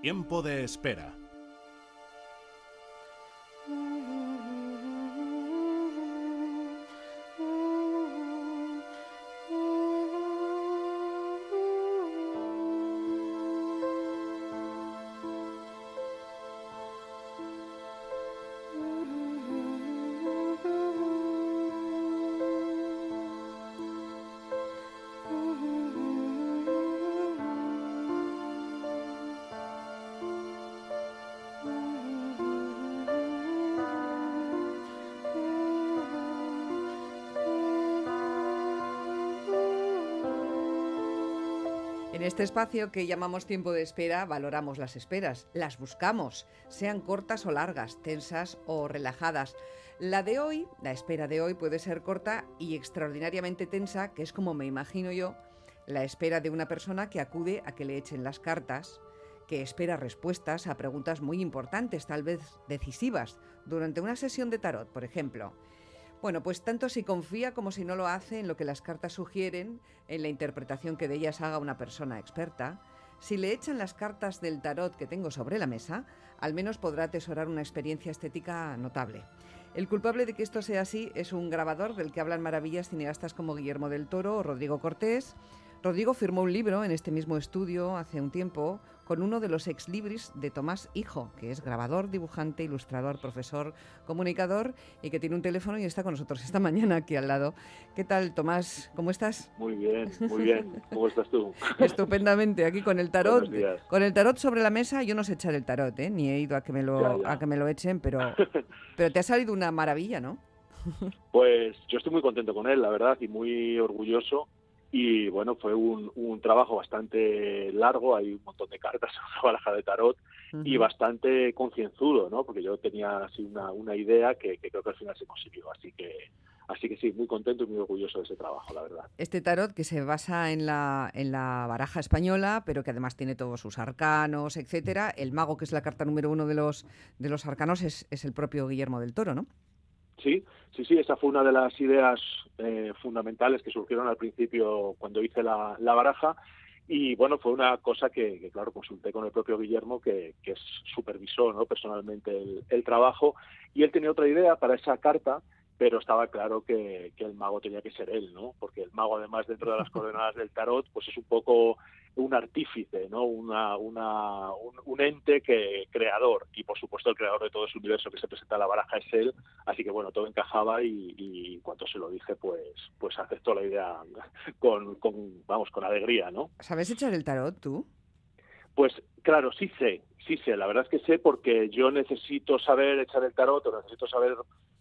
Tiempo de espera. Este espacio que llamamos tiempo de espera, valoramos las esperas, las buscamos, sean cortas o largas, tensas o relajadas. La de hoy, la espera de hoy puede ser corta y extraordinariamente tensa, que es como me imagino yo, la espera de una persona que acude a que le echen las cartas, que espera respuestas a preguntas muy importantes, tal vez decisivas, durante una sesión de tarot, por ejemplo. Bueno, pues tanto si confía como si no lo hace en lo que las cartas sugieren, en la interpretación que de ellas haga una persona experta, si le echan las cartas del tarot que tengo sobre la mesa, al menos podrá atesorar una experiencia estética notable. El culpable de que esto sea así es un grabador del que hablan maravillas cineastas como Guillermo del Toro o Rodrigo Cortés. Rodrigo firmó un libro en este mismo estudio hace un tiempo con uno de los ex libris de Tomás Hijo, que es grabador, dibujante, ilustrador, profesor, comunicador y que tiene un teléfono y está con nosotros esta mañana aquí al lado. ¿Qué tal, Tomás? ¿Cómo estás? Muy bien, muy bien. ¿Cómo estás tú? Estupendamente, aquí con el tarot. Con el tarot sobre la mesa, yo no sé echar el tarot, ¿eh? ni he ido a que me lo, Ya, ya. A que me lo echen, pero, pero te ha salido una maravilla, ¿no? Pues yo estoy muy contento con él, la verdad, y muy orgulloso. Y bueno, fue un, un trabajo bastante largo, hay un montón de cartas en una baraja de tarot y bastante concienzudo, ¿no? Porque yo tenía así una, una idea que, que creo que al final se consiguió. Así que, así que sí, muy contento y muy orgulloso de ese trabajo, la verdad. Este tarot que se basa en la, en la baraja española, pero que además tiene todos sus arcanos, etcétera. El mago, que es la carta número uno de los, de los arcanos, es, es el propio Guillermo del Toro, ¿no? Sí, sí, sí, esa fue una de las ideas eh, fundamentales que surgieron al principio cuando hice la, baraja. Y bueno, fue una cosa que, que, claro, consulté con el propio Guillermo, que, que supervisó ¿no? personalmente el trabajo. Y él tenía otra idea para esa carta, pero estaba claro que, que el mago tenía que ser él, ¿no? Porque el mago, además, dentro de las coordenadas del tarot, pues es un poco un artífice, ¿no? Una, una, un, un ente que creador y por supuesto el creador de todo ese universo que se presenta en la baraja es él, así que bueno todo encajaba y, y en cuanto se lo dije pues pues aceptó la idea con, con vamos con alegría, ¿no? ¿Sabes echar el tarot tú? Pues claro, sí sé, sí sé, la verdad es que sé porque yo necesito saber echar el tarot o necesito saber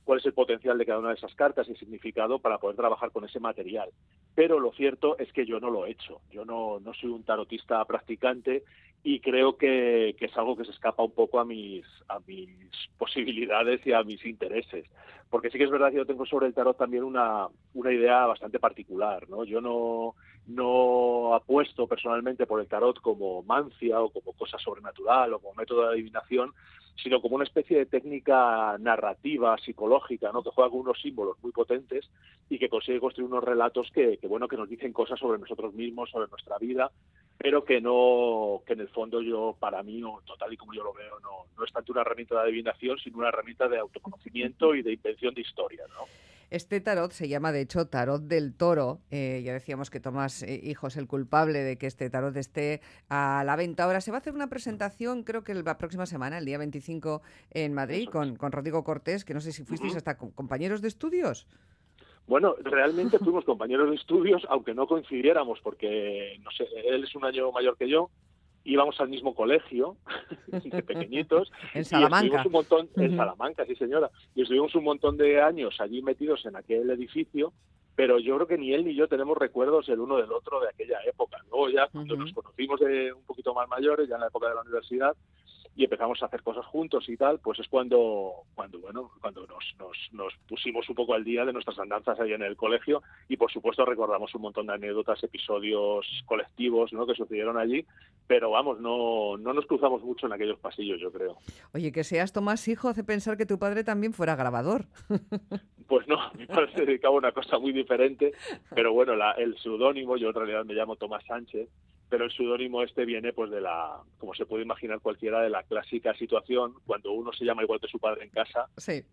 cuál es el potencial de cada una de esas cartas y significado para poder trabajar con ese material. Pero lo cierto es que yo no lo he hecho. Yo no, no soy un tarotista practicante y creo que, que, es algo que se escapa un poco a mis, a mis posibilidades y a mis intereses. Porque sí que es verdad que yo tengo sobre el tarot también una, una idea bastante particular. ¿no? Yo no, no apuesto personalmente por el tarot como mancia o como cosa sobrenatural o como método de adivinación, sino como una especie de técnica narrativa, psicológica, ¿no? que juega con unos símbolos muy potentes y que consigue construir unos relatos que, bueno, que nos dicen cosas sobre nosotros mismos, sobre nuestra vida, pero que no, que en el fondo yo, para mí, o total y como yo lo veo, no, no es tanto una herramienta de adivinación, sino una herramienta de autoconocimiento y de invención de historia, ¿no? Este tarot se llama, de hecho, Tarot del Toro. Eh, ya decíamos que Tomás eh, Hijo es el culpable de que este tarot esté a la venta. Ahora se va a hacer una presentación, creo que la próxima semana, el día 25, en Madrid, con, con, Rodrigo Cortés, que no sé si fuisteis hasta compañeros de estudios. Bueno, realmente fuimos compañeros de estudios, aunque no coincidiéramos, porque no sé, él es un año mayor que yo, íbamos al mismo colegio, de pequeñitos, en Salamanca. Y un montón, en Salamanca, sí señora, y estuvimos un montón de años allí metidos en aquel edificio, pero yo creo que ni él ni yo tenemos recuerdos el uno del otro de aquella época. Luego ya cuando uh -huh. nos conocimos de un poquito más mayores, ya en la época de la universidad, y empezamos a hacer cosas juntos y tal, pues es cuando, cuando bueno, cuando nos, nos, nos, pusimos un poco al día de nuestras andanzas ahí en el colegio y por supuesto recordamos un montón de anécdotas, episodios colectivos ¿no? que sucedieron allí, pero vamos, no, no nos cruzamos mucho en aquellos pasillos, yo creo. Oye, que seas Tomás hijo hace pensar que tu padre también fuera grabador. Pues no, mi padre se dedicaba a una cosa muy diferente, pero bueno, la, el seudónimo, yo en realidad me llamo Tomás Sánchez, pero el seudónimo este viene pues de la, como se puede imaginar cualquiera, de la clásica situación cuando uno se llama igual que su padre en casa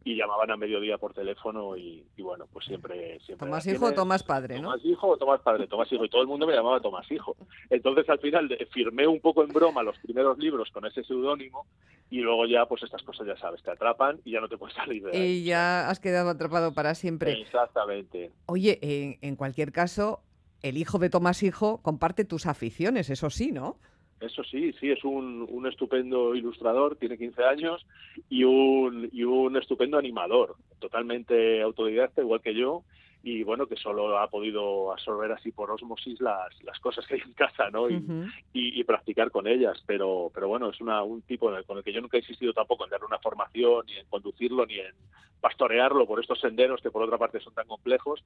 y llamaban a mediodía por teléfono y, bueno, pues siempre... siempre Tomás hijo o Tomás padre, ¿no? Tomás hijo o Tomás padre, Tomás hijo, y todo el mundo me llamaba Tomás hijo. Entonces al final firmé un poco en broma los primeros libros con ese seudónimo y luego ya pues estas cosas ya sabes, te atrapan y ya no te puedes salir de ahí. Y ya has quedado atrapado para siempre. Exactamente. Oye, en, en cualquier caso, el hijo de Tomás Hijo comparte tus aficiones, eso sí, ¿no? Eso sí, sí, es un, un estupendo ilustrador, tiene 15 años, y un, y un estupendo animador, totalmente autodidacta, igual que yo, y bueno, que solo ha podido absorber así por osmosis las, las cosas que hay en casa, ¿no? Y, y, practicar con ellas, pero, pero bueno, es una, un tipo con el que yo nunca he insistido tampoco en darle una formación, ni en conducirlo, ni en pastorearlo por estos senderos que por otra parte son tan complejos,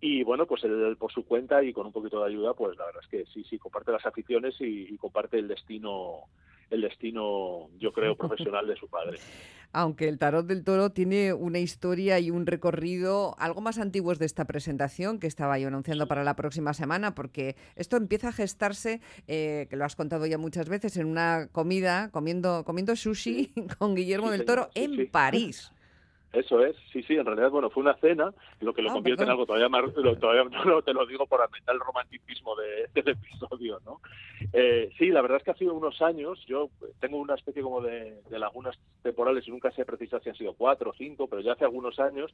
y bueno, pues él, por su cuenta y con un poquito de ayuda, pues la verdad es que sí, sí, comparte las aficiones y, comparte el destino el destino, yo creo, profesional de su padre. Aunque el tarot del toro tiene una historia y un recorrido algo más antiguos de esta presentación que estaba yo anunciando para la próxima semana, porque esto empieza a gestarse, eh, que lo has contado ya muchas veces, en una comida, comiendo, comiendo sushi con Guillermo del Toro en París. Eso es, sí, sí, en realidad, bueno, fue una cena, lo que lo ah, convierte en algo todavía más, todavía no te lo digo por aumentar el romanticismo de, del episodio, ¿no? Eh, sí, la verdad es que hace unos años, yo tengo una especie como de, lagunas temporales y nunca sé precisamente si han sido cuatro o cinco, pero ya hace algunos años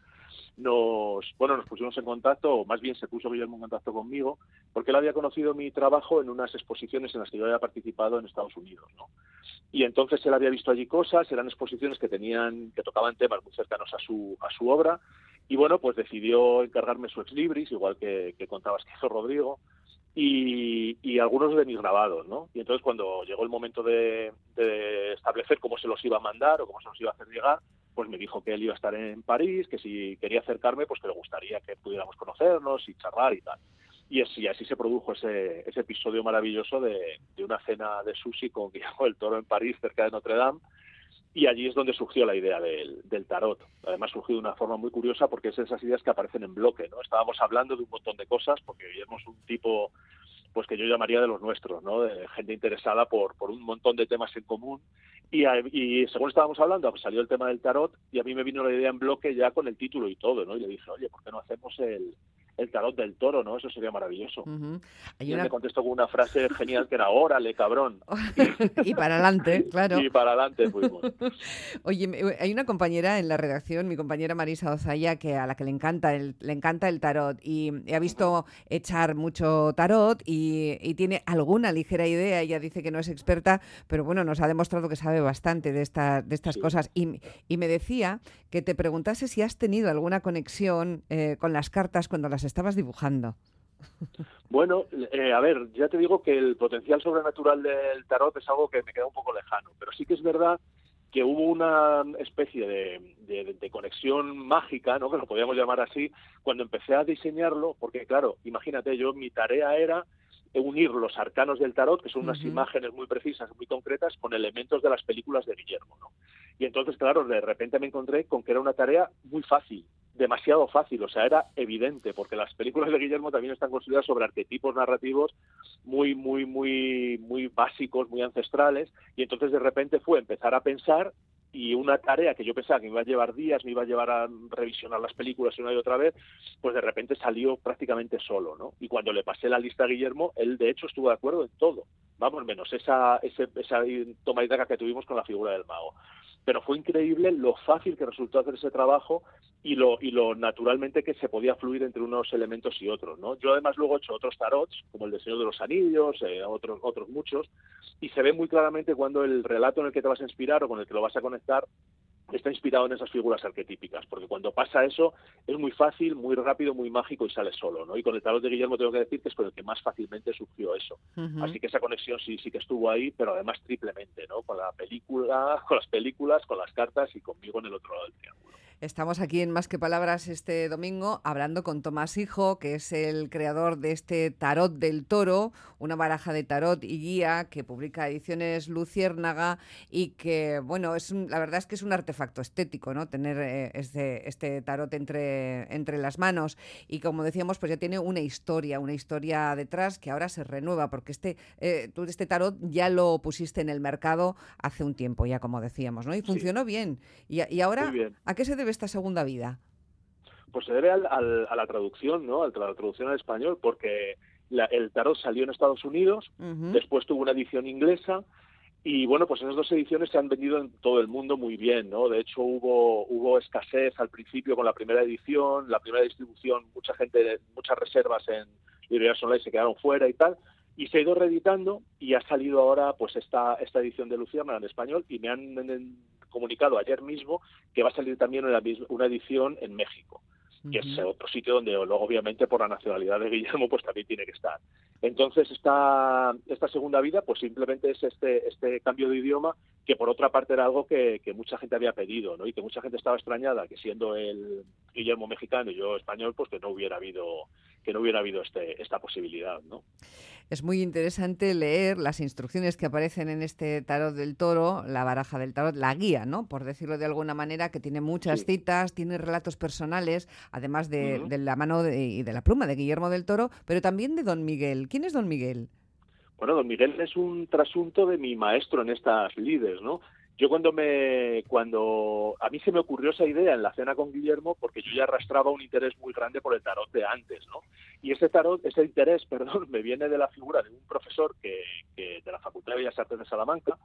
nos, bueno, nos pusimos en contacto, o más bien se puso Guillermo en contacto conmigo, porque él había conocido mi trabajo en unas exposiciones en las que yo había participado en Estados Unidos, ¿no? Y entonces él había visto allí cosas, eran exposiciones que tenían, que tocaban temas muy cercanos a su, a su obra, y bueno, pues decidió encargarme su ex libris, igual que, contabas que hizo Rodrigo, y, algunos de mis grabados, ¿no? Y entonces cuando llegó el momento de, establecer cómo se los iba a mandar o cómo se los iba a hacer llegar, pues me dijo que él iba a estar en París, que si quería acercarme, pues que le gustaría que pudiéramos conocernos y charlar y tal. Y así, se produjo ese, ese episodio maravilloso de, una cena de sushi con Guillermo del Toro en París, cerca de Notre Dame, y allí es donde surgió la idea del, del, tarot. Además surgió de una forma muy curiosa porque es esas ideas que aparecen en bloque, ¿no? Estábamos hablando de un montón de cosas porque es un tipo pues que yo llamaría de los nuestros, ¿no? De gente interesada por, por un montón de temas en común. Y, y según estábamos hablando, pues salió el tema del tarot y a mí me vino la idea en bloque ya con el título y todo, ¿no? Y le dije, oye, ¿por qué no hacemos el, el tarot del toro, ¿no? Eso sería maravilloso. y me contestó con una frase genial que era, órale, cabrón. y para adelante, claro. Y para adelante fuimos. Oye, hay una compañera en la redacción, mi compañera Marisa Ozaya, que a la que le encanta el, le encanta el tarot y ha visto echar mucho tarot y, tiene alguna ligera idea. Ella dice que no es experta, pero bueno, nos ha demostrado que sabe bastante de, esta, de estas cosas. Y, y, me decía que te preguntase si has tenido alguna conexión eh, con las cartas cuando las estabas dibujando. Bueno, eh, a ver, ya te digo que el potencial sobrenatural del tarot es algo que me queda un poco lejano, pero sí que es verdad que hubo una especie de, de, conexión mágica, ¿no? que lo podríamos llamar así, cuando empecé a diseñarlo, porque claro, imagínate, yo mi tarea era unir los arcanos del tarot, que son unas imágenes muy precisas, muy concretas, con elementos de las películas de Guillermo. ¿no? Y entonces, claro, de repente me encontré con que era una tarea muy fácil, demasiado fácil, o sea, era evidente, porque las películas de Guillermo también están construidas sobre arquetipos narrativos muy, muy, muy, muy básicos, muy ancestrales, y entonces de repente fue empezar a pensar y una tarea que yo pensaba que me iba a llevar días, me iba a llevar a revisionar las películas una y otra vez, pues de repente salió prácticamente solo, ¿no? Y cuando le pasé la lista a Guillermo, él de hecho estuvo de acuerdo en todo, vamos, menos esa, ese, esa toma y daca que tuvimos con la figura del mago pero fue increíble lo fácil que resultó hacer ese trabajo y lo, y lo naturalmente que se podía fluir entre unos elementos y otros. ¿no? Yo además luego he hecho otros tarots, como el de Señor de los Anillos, eh, otros, otros muchos, y se ve muy claramente cuando el relato en el que te vas a inspirar o con el que lo vas a conectar está inspirado en esas figuras arquetípicas, porque cuando pasa eso es muy fácil, muy rápido, muy mágico y sale solo, ¿no? Y con el tarot de Guillermo tengo que decir que es con el que más fácilmente surgió eso. Así que esa conexión sí, sí que estuvo ahí, pero además triplemente, ¿no? Con la película, con las películas, con las cartas y conmigo en el otro lado del triángulo. Estamos aquí en Más que Palabras este domingo hablando con Tomás Hijo, que es el creador de este Tarot del Toro, una baraja de tarot y guía que publica Ediciones Luciérnaga y que, bueno, es la verdad es que es un artefacto estético, ¿no? Tener eh, este, este tarot entre, entre las manos. Y como decíamos, pues ya tiene una historia, una historia detrás que ahora se renueva, porque este, eh, tú este tarot ya lo pusiste en el mercado hace un tiempo, ya como decíamos, ¿no? Y funcionó bien. Y, y ahora, ¿a qué se debe esta segunda vida? Pues se debe al, a la traducción, ¿no? A la traducción al español, porque el tarot salió en Estados Unidos, después tuvo una edición inglesa y bueno, pues esas dos ediciones se han vendido en todo el mundo muy bien, ¿no? De hecho hubo hubo escasez al principio con la primera edición, la primera distribución, mucha gente, muchas reservas en librerías online se quedaron fuera y tal, y se ha ido reeditando y ha salido ahora pues esta esta edición de Luciana en español y me han comunicado ayer mismo que va a salir también una, una edición en México que es otro sitio donde luego obviamente por la nacionalidad de Guillermo pues también tiene que estar. Entonces esta, esta segunda vida pues simplemente es este, este cambio de idioma que por otra parte era algo que, que, mucha gente había pedido ¿no? y que mucha gente estaba extrañada que siendo el Guillermo mexicano y yo español pues que no hubiera habido que no hubiera habido este, esta posibilidad. ¿no? Es muy interesante leer las instrucciones que aparecen en este tarot del toro, la baraja del tarot, la guía, ¿no? Por decirlo de alguna manera, que tiene muchas citas, tiene relatos personales, además de, la mano y de la pluma de Guillermo del Toro, pero también de Don Miguel. ¿Quién es Don Miguel? Bueno, Don Miguel es un trasunto de mi maestro en estas lides, ¿no? Yo cuando me, cuando a mí se me ocurrió esa idea en la cena con Guillermo, porque yo ya arrastraba un interés muy grande por el tarot de antes, ¿no? Y ese tarot, ese interés, perdón, me viene de la figura de un profesor que, que de la Facultad de Bellas Artes de Salamanca,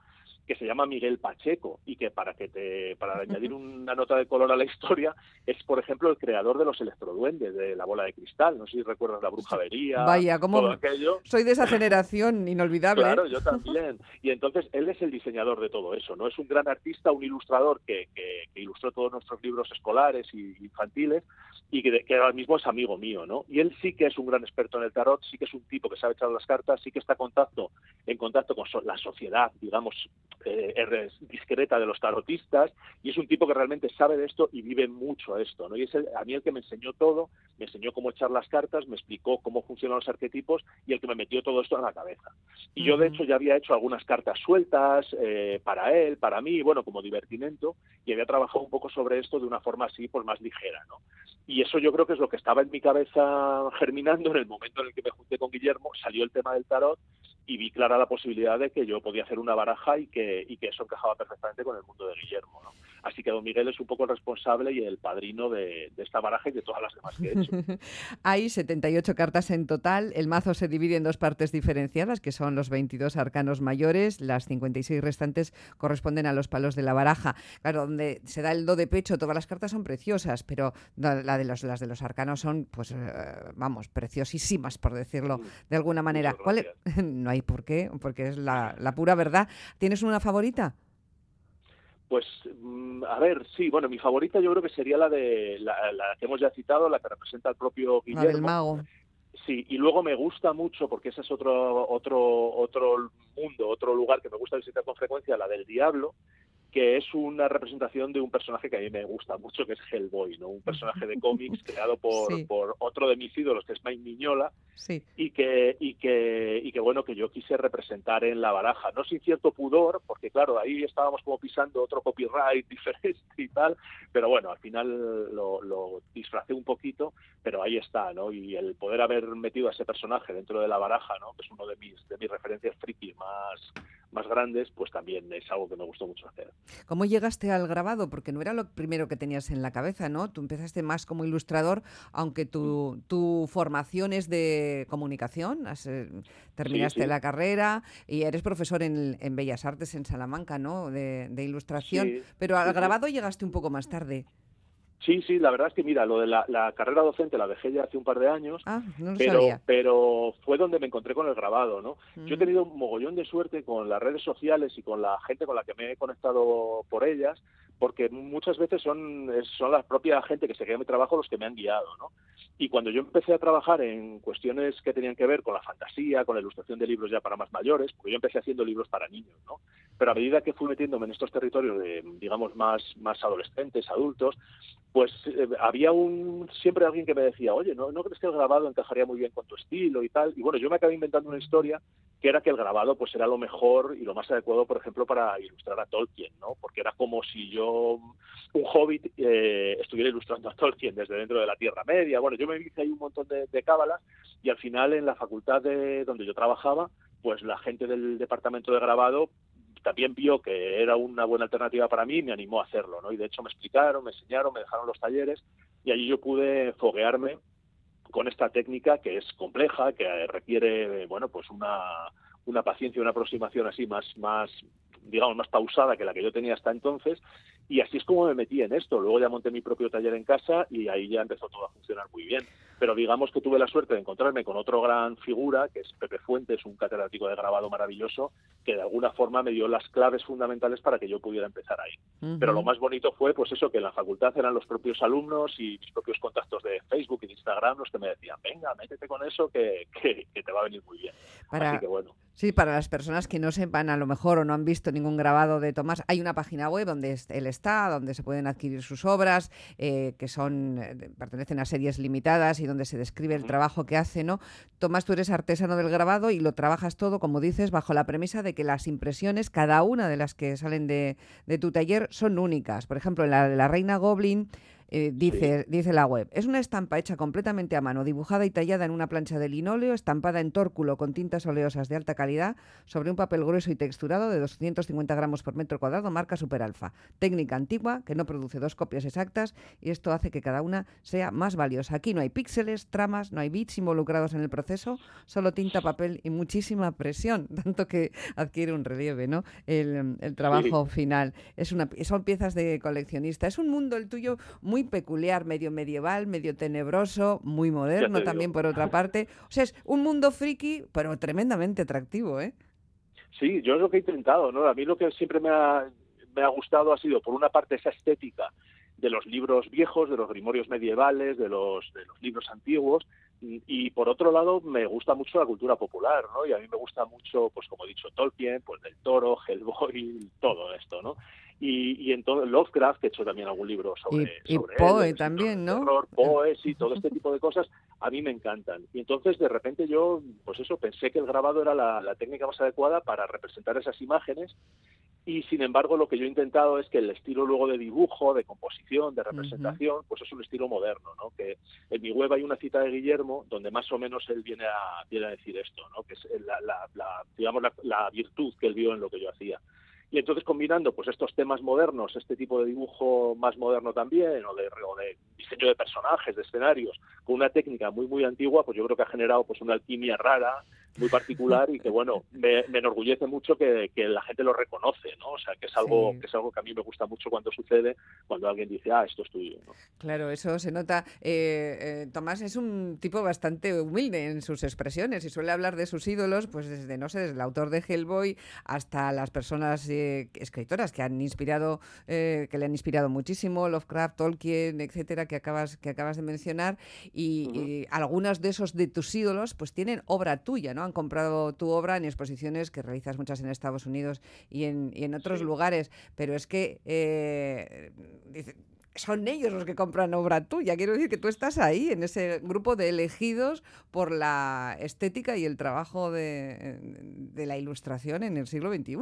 que se llama Miguel Pacheco y que para que te para añadir una nota de color a la historia es por ejemplo el creador de los electroduendes de la bola de cristal. No sé si recuerdas la brujería vaya como soy de esa generación inolvidable claro yo también. Y entonces él es el diseñador de todo eso no es un gran artista un ilustrador que, ilustró todos nuestros libros escolares y infantiles y que, que, ahora mismo es amigo mío no y él sí que es un gran experto en el tarot sí que es un tipo que sabe echar las cartas sí que está en contacto en contacto con la sociedad digamos eh, discreta de los tarotistas y es un tipo que realmente sabe de esto y vive mucho esto, ¿no? Y es a mí el que me enseñó todo, me enseñó cómo echar las cartas, me explicó cómo funcionan los arquetipos y el que me metió todo esto en la cabeza. Y yo de hecho ya había hecho algunas cartas sueltas eh, para él, para mí, bueno, como divertimento y había trabajado un poco sobre esto de una forma así, pues más ligera, ¿no? Y eso yo creo que es lo que estaba en mi cabeza germinando en el momento en el que me junté con Guillermo, salió el tema del tarot y vi clara la posibilidad de que yo podía hacer una baraja y que, y que eso encajaba perfectamente con el mundo de Guillermo. ¿no? Así que don Miguel es un poco el responsable y el padrino de, esta baraja y de todas las demás que he hecho. Hay 78 cartas en total. El mazo se divide en dos partes diferenciadas, que son los 22 arcanos mayores. Las 56 restantes corresponden a los palos de la baraja. Claro, donde se da el do de pecho, todas las cartas son preciosas, pero la de los, las de los arcanos son, pues, eh, vamos, preciosísimas, por decirlo de alguna manera. ¿Cuál no hay por qué, porque es la, la pura verdad. ¿Tienes una favorita? Pues, mm, a ver, sí, bueno, mi favorita yo creo que sería la de la, que hemos ya citado, la que representa al propio Guillermo. La del mago. Sí, y luego me gusta mucho, porque ese es otro, otro, otro mundo, otro lugar que me gusta visitar con frecuencia, la del diablo, que es una representación de un personaje que a mí me gusta mucho, que es Hellboy, ¿no? Un personaje de cómics creado por, por otro de mis ídolos, que es Mike Miñola, y que, y que, y que bueno, que yo quise representar en la baraja, no sin cierto pudor, porque claro, ahí estábamos como pisando otro copyright diferente y tal, pero bueno, al final lo, lo disfracé un poquito, pero ahí está, ¿no? Y el poder haber metido a ese personaje dentro de la baraja, ¿no? Que es uno de mis, de mis referencias friki más más grandes, pues también es algo que me gustó mucho hacer. ¿Cómo llegaste al grabado? Porque no era lo primero que tenías en la cabeza, ¿no? Tú empezaste más como ilustrador, aunque tu, tu formación es de comunicación, eh, terminaste la carrera y eres profesor en, en, Bellas Artes en Salamanca, ¿no? De, de ilustración, pero al grabado llegaste un poco más tarde. Sí, sí, la verdad es que mira, lo de la, carrera docente la dejé ya hace un par de años, ah, pero, pero fue donde me encontré con el grabado, ¿no? Yo he mm. tenido un mogollón de suerte con las redes sociales y con la gente con la que me he conectado por ellas, porque muchas veces son, son la propia gente que se queda en mi trabajo los que me han guiado, ¿no? Y cuando yo empecé a trabajar en cuestiones que tenían que ver con la fantasía, con la ilustración de libros ya para más mayores, porque yo empecé haciendo libros para niños, ¿no? Pero a medida que fui metiéndome en estos territorios de, digamos, más, más adolescentes, adultos, pues eh, había un siempre alguien que me decía, oye, ¿no, ¿no crees que el grabado encajaría muy bien con tu estilo y tal? Y bueno, yo me acabé inventando una historia que era que el grabado pues era lo mejor y lo más adecuado, por ejemplo, para ilustrar a Tolkien, ¿no? Porque era como si yo, un hobbit, eh, estuviera ilustrando a Tolkien desde dentro de la Tierra Media. Bueno, yo me hice ahí un montón de, de cábalas y al final en la facultad de donde yo trabajaba, pues la gente del departamento de grabado también vio que era una buena alternativa para mí y me animó a hacerlo, ¿no? Y de hecho me explicaron, me enseñaron, me dejaron los talleres y allí yo pude foguearme con esta técnica que es compleja, que requiere, bueno, pues una, una paciencia, una aproximación así más, más, digamos, más pausada que la que yo tenía hasta entonces. Y así es como me metí en esto. Luego ya monté mi propio taller en casa y ahí ya empezó todo a funcionar muy bien pero digamos que tuve la suerte de encontrarme con otro gran figura, que es Pepe Fuentes, un catedrático de grabado maravilloso, que de alguna forma me dio las claves fundamentales para que yo pudiera empezar ahí. Pero lo más bonito fue, pues eso, que en la facultad eran los propios alumnos y mis propios contactos de Facebook y de Instagram los que me decían, venga, métete con eso que, que, te va a venir muy bien. Así que bueno. Sí, para las personas que no sepan a lo mejor o no han visto ningún grabado de Tomás, hay una página web donde él está, donde se pueden adquirir sus obras, eh, que son eh, pertenecen a series limitadas y donde se describe el trabajo que hace, ¿no? Tomás, tú eres artesano del grabado y lo trabajas todo, como dices, bajo la premisa de que las impresiones, cada una de las que salen de, de tu taller, son únicas. Por ejemplo, en la, la Reina Goblin eh, dice, dice la web, es una estampa hecha completamente a mano, dibujada y tallada en una plancha de linóleo, estampada en tórculo con tintas oleosas de alta calidad sobre un papel grueso y texturado de 250 gramos por metro cuadrado, marca Super Alfa. Técnica antigua que no produce dos copias exactas y esto hace que cada una sea más valiosa. Aquí no hay píxeles, tramas, no hay bits involucrados en el proceso, solo tinta, papel y muchísima presión, tanto que adquiere un relieve, ¿no? El, trabajo final. Es una, son piezas de coleccionista. Es un mundo el tuyo muy peculiar, medio medieval, medio tenebroso, muy moderno también por otra parte. O sea, es un mundo friki, pero tremendamente atractivo, ¿eh? Sí, yo es lo que he intentado, ¿no? A mí lo que siempre me ha, me ha gustado ha sido, por una parte, esa estética de los libros viejos, de los grimorios medievales, de los, de los libros antiguos, y, por otro lado me gusta mucho la cultura popular, ¿no? Y a mí me gusta mucho, pues como he dicho, Tolkien, pues del Toro, Hellboy, todo esto, ¿no? Y, y en todo Lovecraft, que he hecho también algún libro sobre, y, Poe también, ¿no? Terror, Poe, sí, todo este tipo de cosas a mí me encantan. Y entonces de repente yo, pues eso, pensé que el grabado era la, la técnica más adecuada para representar esas imágenes y sin embargo lo que yo he intentado es que el estilo luego de dibujo, de composición, de representación, pues es un estilo moderno, ¿no? Que en mi web hay una cita de Guillermo donde más o menos él viene a, viene a decir esto, ¿no? Que es la, la, la digamos, la, virtud que él vio en lo que yo hacía. Y entonces combinando pues estos temas modernos, este tipo de dibujo más moderno también, o de, o de diseño de personajes, de escenarios, con una técnica muy muy antigua, pues yo creo que ha generado pues una alquimia rara muy particular y que bueno me, enorgullece mucho que, la gente lo reconoce no o sea que es algo que es algo que a mí me gusta mucho cuando sucede cuando alguien dice ah esto es tuyo claro eso se nota. Eh, eh, Tomás es un tipo bastante humilde en sus expresiones y suele hablar de sus ídolos pues desde no sé desde el autor de Hellboy hasta las personas eh, escritoras que han inspirado que le han inspirado muchísimo Lovecraft Tolkien etcétera que acabas que acabas de mencionar. Y, y algunos de esos de tus ídolos pues tienen obra tuya no han comprado tu obra en exposiciones que realizas muchas en Estados Unidos y en, y en otros lugares, pero es que eh, son ellos los que compran obra tuya. Quiero decir que tú estás ahí, en ese grupo de elegidos por la estética y el trabajo de, de la ilustración en el siglo XXI.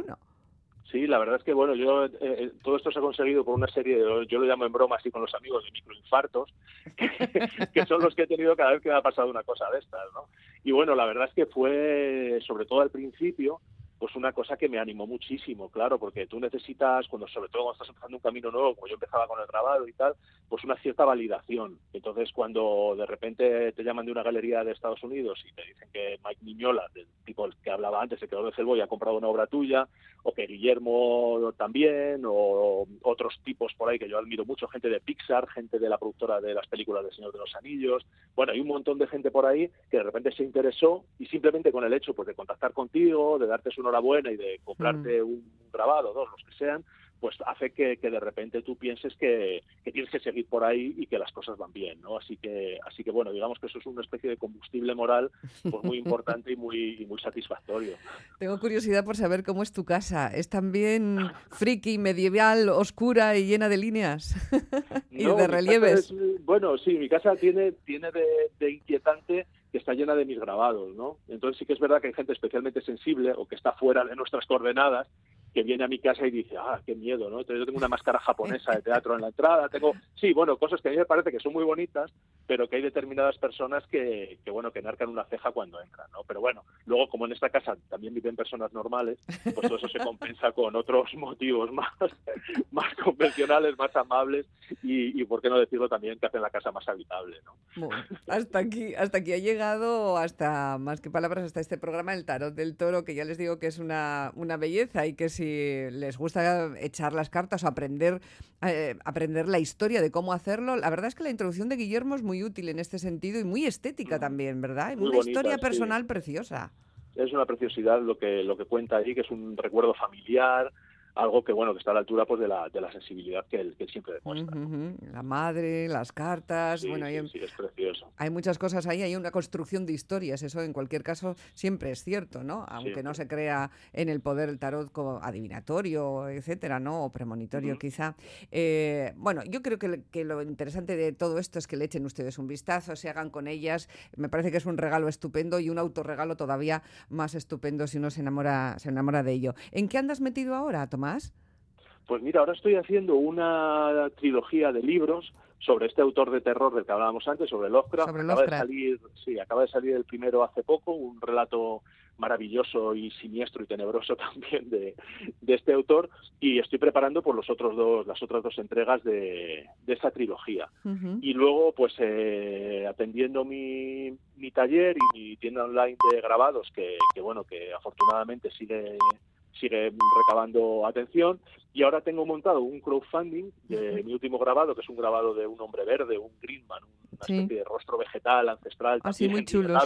Sí, la verdad es que bueno, yo eh, eh, todo esto se ha conseguido por una serie de, yo lo llamo en broma así con los amigos de microinfartos, que, son los que he tenido cada vez que me ha pasado una cosa de estas, ¿no? Y bueno, la verdad es que fue, sobre todo al principio, pues una cosa que me animó muchísimo, claro, porque tú necesitas, cuando sobre todo cuando estás empezando un camino nuevo, como yo empezaba con el grabado y tal, pues una cierta validación. Entonces, cuando de repente te llaman de una galería de Estados Unidos y te dicen que Mike Miñola, del tipo que hablaba antes, se quedó de Celboy, ha comprado una obra tuya, o que Guillermo también, o otros tipos por ahí que yo admiro mucho, gente de Pixar, gente de la productora de las películas de Señor de los Anillos, bueno, hay un montón de gente por ahí que de repente se interesó y simplemente con el hecho pues de contactar contigo, de darte su enhorabuena y de comprarte mm. un grabado, dos, los que sean, pues hace que, de repente tú pienses que, tienes que seguir por ahí y que las cosas van bien, ¿no? Así que, así que bueno, digamos que eso es una especie de combustible moral pues muy importante y muy, muy satisfactorio. Tengo curiosidad por saber cómo es tu casa. ¿Es también friki, medieval, oscura y llena de líneas y de relieves? bueno, sí, mi casa tiene, tiene de, inquietante que está llena de mis grabados, ¿no? Entonces sí que es verdad que hay gente especialmente sensible o que está fuera de nuestras coordenadas que viene a mi casa y dice, ah, qué miedo, ¿no? Entonces yo tengo una máscara japonesa de teatro en la entrada, tengo, sí, bueno, cosas que a mí me parece que son muy bonitas, pero que hay determinadas personas que, que bueno, que narcan una ceja cuando entran, ¿no? Pero bueno, luego como en esta casa también viven personas normales, pues todo eso se compensa con otros motivos más, más convencionales, más amables y, y, por qué no decirlo también, que hacen la casa más habitable, ¿no? hasta aquí, hasta aquí ha llegado, hasta más que palabras, hasta este programa, el Tarot del Toro, que ya les digo que es una, una belleza y que si les gusta echar las cartas o aprender, eh, aprender la historia de cómo hacerlo, la verdad es que la introducción de Guillermo es muy útil en este sentido y muy estética mm. también, ¿verdad? Muy una historia personal preciosa. Es una preciosidad lo que, lo que cuenta ahí, que es un recuerdo familiar, algo que bueno que está a la altura pues de la, de la sensibilidad que él, que siempre demuestra. La madre, las cartas, bueno, hay, es precioso. hay muchas cosas ahí, hay una construcción de historias, eso en cualquier caso siempre es cierto, ¿no? Aunque no se crea en el poder el tarot como adivinatorio, etcétera, ¿no? O premonitorio quizá. Eh, bueno, yo creo que, que, lo interesante de todo esto es que le echen ustedes un vistazo, se hagan con ellas, me parece que es un regalo estupendo y un autorregalo todavía más estupendo si uno se enamora, se enamora de ello. ¿En qué andas metido ahora, Tomás? Pues mira, ahora estoy haciendo una trilogía de libros sobre este autor de terror del que hablábamos antes, sobre Lovecraft. Acaba de salir, sí, acaba de salir el primero hace poco, un relato maravilloso y siniestro y tenebroso también de, este autor y estoy preparando por los otros dos las otras dos entregas de, de esa trilogía. Y luego pues eh, atendiendo mi, mi taller y mi tienda online de grabados que, que bueno que afortunadamente sigue sigue recabando atención. Y ahora tengo montado un crowdfunding de mi último grabado, que es un grabado de un hombre verde, un Greenman, una especie de rostro vegetal ancestral, Así ah, muy chulo,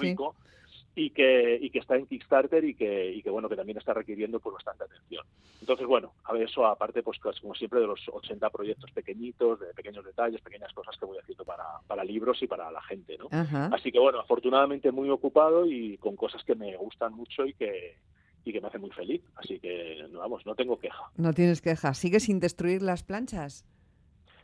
y que y que está en Kickstarter y que y que bueno que también está requiriendo pues bastante atención. Entonces bueno a ver eso aparte pues como siempre de los 80 proyectos pequeñitos de pequeños detalles pequeñas cosas que voy haciendo para, para libros y para la gente no así que bueno afortunadamente muy ocupado y con cosas que me gustan mucho y que y que me hace muy feliz. Así que, vamos, no tengo queja. No tienes queja. ¿Sigues sin destruir las planchas?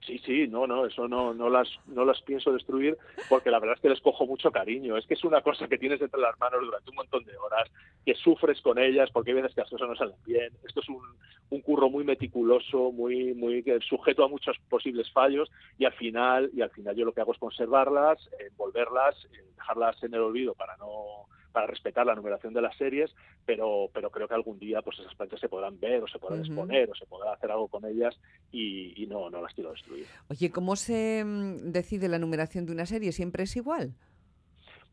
Sí, sí, no, no, eso no, no las, no las pienso destruir porque la verdad es que les cojo mucho cariño. Es que es una cosa que tienes entre las manos durante un montón de horas, que sufres con ellas porque hay veces que las cosas no salen bien. Esto es un, un curro muy meticuloso, muy, muy sujeto a muchos posibles fallos y al final, y al final yo lo que hago es conservarlas, envolverlas, dejarlas en el olvido para no para respetar la numeración de las series, pero, pero creo que algún día pues esas plantas se podrán ver o se podrán exponer o se podrá hacer algo con ellas y, no, no las quiero destruir. Oye, ¿cómo se mm, decide la numeración de una serie? ¿Siempre es igual?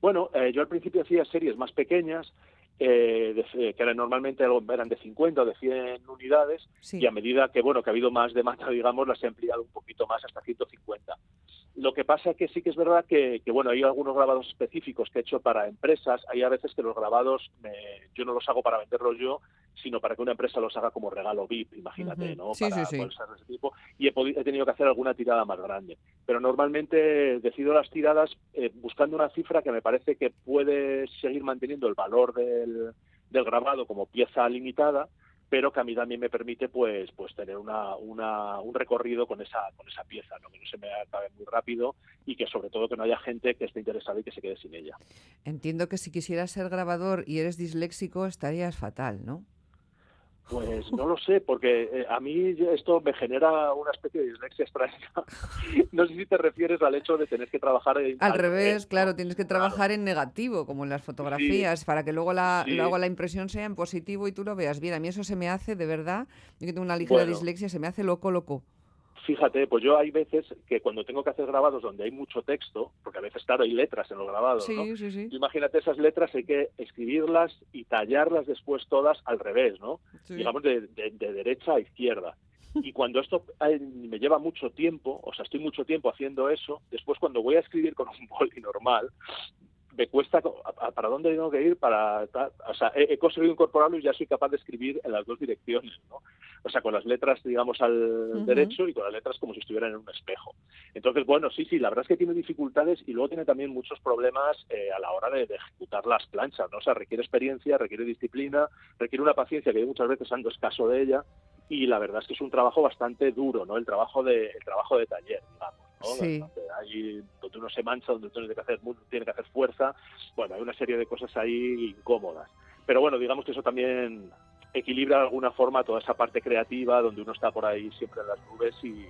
Bueno, eh, yo al principio hacía series más pequeñas, eh, que eran normalmente eran de 50 o de 100 unidades, y a medida que bueno que ha habido más demanda, digamos, las he ampliado un poquito más hasta 150. Lo que pasa es que sí que es verdad que, bueno, hay algunos grabados específicos que he hecho para empresas. Hay a veces que los grabados yo no los hago para venderlos yo, sino para que una empresa los haga como regalo VIP, imagínate, ¿no? para sí, ese tipo. Y he, tenido que hacer alguna tirada más grande. Pero normalmente decido las tiradas eh, buscando una cifra que me parece que puede seguir manteniendo el valor del, del grabado como pieza limitada pero que a mí también me permite pues pues tener una, una, un recorrido con esa con esa pieza ¿no? que no se me acabe muy rápido y que sobre todo que no haya gente que esté interesada y que se quede sin ella entiendo que si quisieras ser grabador y eres disléxico estarías fatal no pues no lo sé, porque eh, a mí esto me genera una especie de dislexia extraña. no sé si te refieres al hecho de tener que trabajar en, al, revés, claro, tienes que trabajar en negativo, como en las fotografías, para que luego la, luego la impresión sea en positivo y tú lo veas bien. A mí eso se me hace, de verdad, yo que tengo una ligera dislexia, se me hace loco, loco. Fíjate, pues yo hay veces que cuando tengo que hacer grabados donde hay mucho texto, porque a veces, claro, hay letras en los grabados, ¿no? Imagínate esas letras, hay que escribirlas y tallarlas después todas al revés, ¿no? Digamos de, de, derecha a izquierda. Y cuando esto me lleva mucho tiempo, o sea, estoy mucho tiempo haciendo eso, después cuando voy a escribir con un boli normal, me cuesta, ¿para dónde tengo que ir? para O sea, he, conseguido incorporarlo y ya soy capaz de escribir en las dos direcciones, ¿no? O sea, con las letras, digamos, al derecho y con las letras como si estuvieran en un espejo. Entonces, bueno, sí, sí, la verdad es que tiene dificultades y luego tiene también muchos problemas eh, a la hora de, ejecutar las planchas, ¿no? O sea, requiere experiencia, requiere disciplina, requiere una paciencia que muchas veces ando escaso de ella y la verdad es que es un trabajo bastante duro, ¿no? El trabajo de, el trabajo de taller, digamos. Sí. Donde, donde uno se mancha, donde uno tiene que, hacer, tiene que hacer fuerza. Bueno, hay una serie de cosas ahí incómodas. Pero bueno, digamos que eso también equilibra de alguna forma toda esa parte creativa donde uno está por ahí siempre en las nubes y,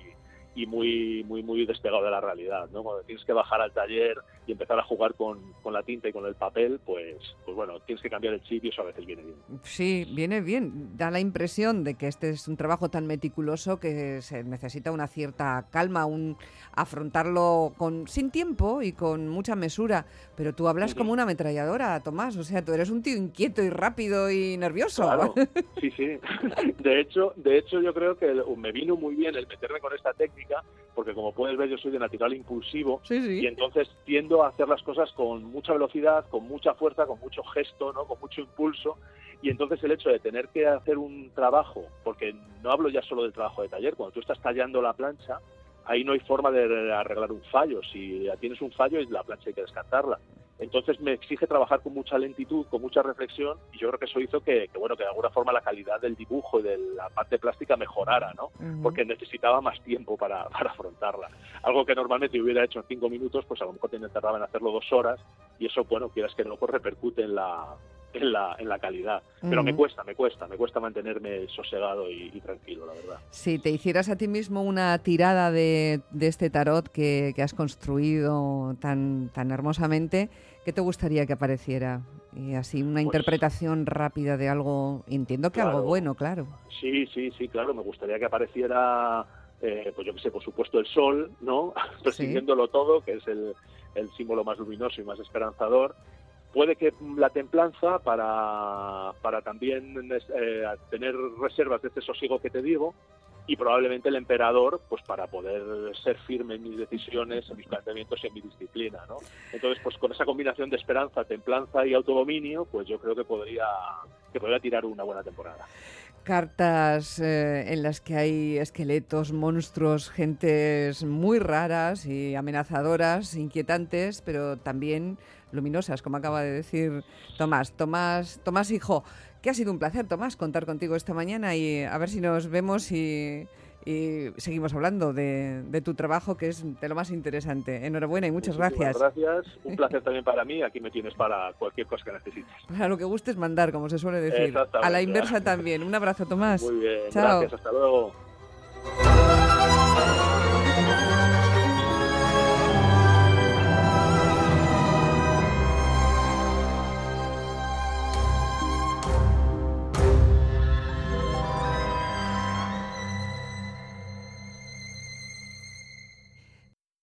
y muy, muy, muy despegado de la realidad, ¿no? Cuando tienes que bajar al taller y empezar a jugar con, con, la tinta y con el papel, pues, pues bueno, tienes que cambiar el chip y eso a veces viene bien. Sí, viene bien. Da la impresión de que este es un trabajo tan meticuloso que se necesita una cierta calma, un afrontarlo con sin tiempo y con mucha mesura. Pero tú hablas como una ametralladora, Tomás. O sea, tú eres un tío inquieto y rápido y nervioso. Claro. Sí, sí. De hecho, de hecho, yo creo que me vino muy bien el meterme con esta técnica, porque como puedes ver, yo soy de natural impulsivo y entonces tiendo a hacer las cosas con mucha velocidad, con mucha fuerza, con mucho gesto, ¿no? Con mucho impulso. Y entonces el hecho de tener que hacer un trabajo, porque no hablo ya solo del trabajo de taller, cuando tú estás tallando la plancha, ahí no hay forma de arreglar un fallo. Si tienes un fallo, la plancha hay que descartarla. Entonces me exige trabajar con mucha lentitud, con mucha reflexión, y yo creo que eso hizo que, bueno, que de alguna forma la calidad del dibujo y de la parte plástica mejorara, ¿no? Porque necesitaba más tiempo para, para, afrontarla. Algo que normalmente hubiera hecho en cinco minutos, pues a lo mejor te tardaba en hacerlo dos horas, y eso, bueno, quieras que no, pues repercute en la, en la, en la calidad. Pero me cuesta, me cuesta, me cuesta mantenerme sosegado y, tranquilo, la verdad. Si te hicieras a ti mismo una tirada de, de este tarot que, que, has construido tan, tan hermosamente, ¿qué te gustaría que apareciera? Y así una pues interpretación rápida de algo, entiendo que algo bueno, claro. Sí, sí, sí, claro, me gustaría que apareciera, eh, pues yo que sé, por supuesto el sol, ¿no? Persiguiéndolo todo, que es el, el símbolo más luminoso y más esperanzador puede que la templanza para, para también eh, tener reservas de este sosiego que te digo y probablemente el emperador pues para poder ser firme en mis decisiones, en mis planteamientos y en mi disciplina, ¿no? Entonces, pues con esa combinación de esperanza, templanza y autodominio, pues yo creo que podría que podría tirar una buena temporada cartas eh, en las que hay esqueletos, monstruos, gentes muy raras y amenazadoras, inquietantes, pero también luminosas, como acaba de decir Tomás. Tomás, Tomás Hijo, que ha sido un placer, Tomás, contar contigo esta mañana y a ver si nos vemos y, seguimos hablando de, tu trabajo, que es de lo más interesante. Enhorabuena y muchas gracias. Gracias, un placer también para mí. Aquí me tienes para cualquier cosa que necesites. Para lo que gustes mandar, como se suele decir. A la inversa también. Un abrazo, Tomás. Muy bien, Chao. gracias, hasta luego.